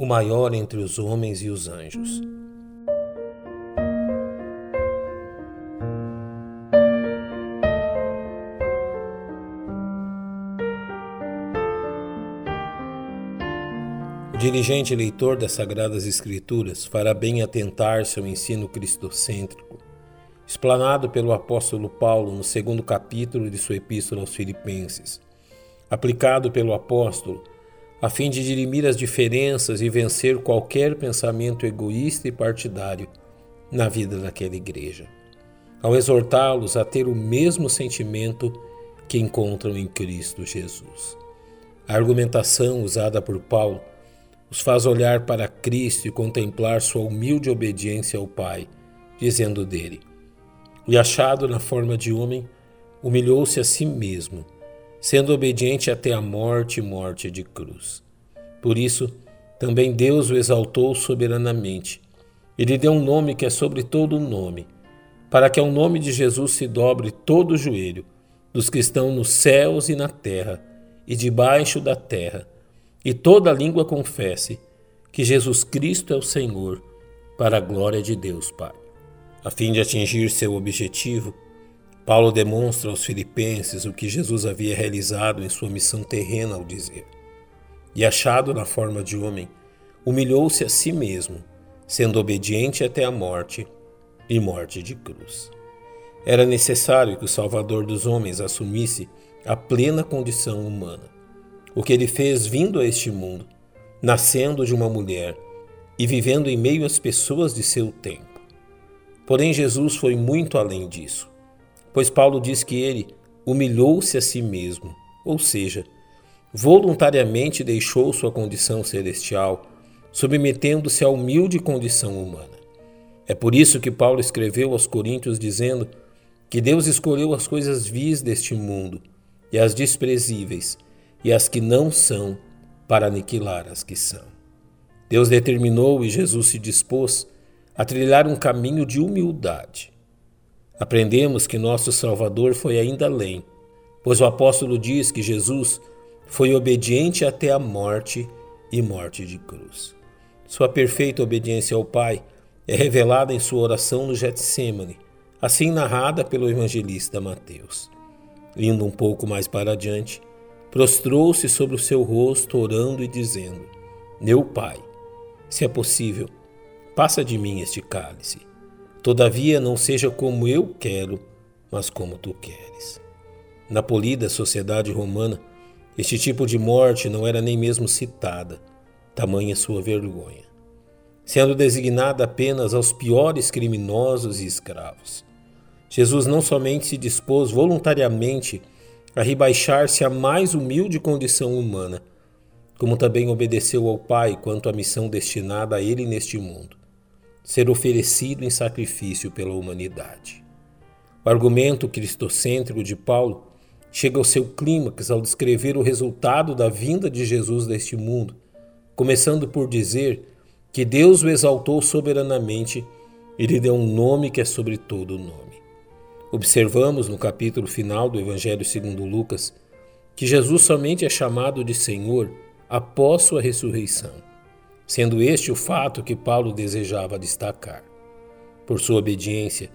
o maior entre os homens e os anjos. O diligente leitor das Sagradas Escrituras fará bem atentar-se ao ensino cristocêntrico, explanado pelo apóstolo Paulo no segundo capítulo de sua Epístola aos Filipenses, aplicado pelo apóstolo a fim de dirimir as diferenças e vencer qualquer pensamento egoísta e partidário na vida daquela igreja, ao exortá-los a ter o mesmo sentimento que encontram em Cristo Jesus. A argumentação usada por Paulo os faz olhar para Cristo e contemplar sua humilde obediência ao Pai, dizendo dele: E achado na forma de homem, humilhou-se a si mesmo sendo obediente até a morte morte de cruz. Por isso, também Deus o exaltou soberanamente e lhe deu um nome que é sobre todo o nome, para que ao nome de Jesus se dobre todo o joelho dos que estão nos céus e na terra e debaixo da terra, e toda língua confesse que Jesus Cristo é o Senhor, para a glória de Deus Pai. A fim de atingir seu objetivo, Paulo demonstra aos filipenses o que Jesus havia realizado em sua missão terrena ao dizer: E achado na forma de homem, humilhou-se a si mesmo, sendo obediente até a morte e morte de cruz. Era necessário que o Salvador dos homens assumisse a plena condição humana, o que ele fez vindo a este mundo, nascendo de uma mulher e vivendo em meio às pessoas de seu tempo. Porém, Jesus foi muito além disso pois Paulo diz que ele humilhou-se a si mesmo, ou seja, voluntariamente deixou sua condição celestial, submetendo-se à humilde condição humana. É por isso que Paulo escreveu aos Coríntios dizendo que Deus escolheu as coisas vis deste mundo e as desprezíveis e as que não são para aniquilar as que são. Deus determinou e Jesus se dispôs a trilhar um caminho de humildade Aprendemos que nosso Salvador foi ainda além, pois o apóstolo diz que Jesus foi obediente até a morte e morte de cruz. Sua perfeita obediência ao Pai é revelada em sua oração no Getsemane, assim narrada pelo evangelista Mateus. Indo um pouco mais para adiante, prostrou-se sobre o seu rosto, orando e dizendo: Meu Pai, se é possível, passa de mim este cálice. Todavia, não seja como eu quero, mas como tu queres. Na polida sociedade romana, este tipo de morte não era nem mesmo citada, tamanha sua vergonha, sendo designada apenas aos piores criminosos e escravos. Jesus não somente se dispôs voluntariamente a rebaixar-se à mais humilde condição humana, como também obedeceu ao Pai quanto à missão destinada a ele neste mundo ser oferecido em sacrifício pela humanidade. O argumento cristocêntrico de Paulo chega ao seu clímax ao descrever o resultado da vinda de Jesus deste mundo, começando por dizer que Deus o exaltou soberanamente e lhe deu um nome que é sobre todo o nome. Observamos no capítulo final do Evangelho segundo Lucas que Jesus somente é chamado de Senhor após sua ressurreição sendo este o fato que Paulo desejava destacar. Por sua obediência,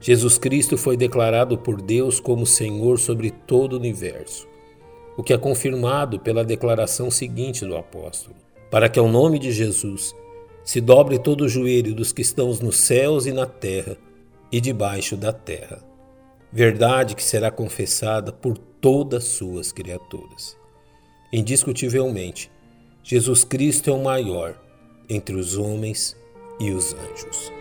Jesus Cristo foi declarado por Deus como Senhor sobre todo o universo, o que é confirmado pela declaração seguinte do apóstolo: para que ao nome de Jesus se dobre todo o joelho dos que estão nos céus e na terra e debaixo da terra. Verdade que será confessada por todas suas criaturas. Indiscutivelmente, Jesus Cristo é o maior entre os homens e os anjos.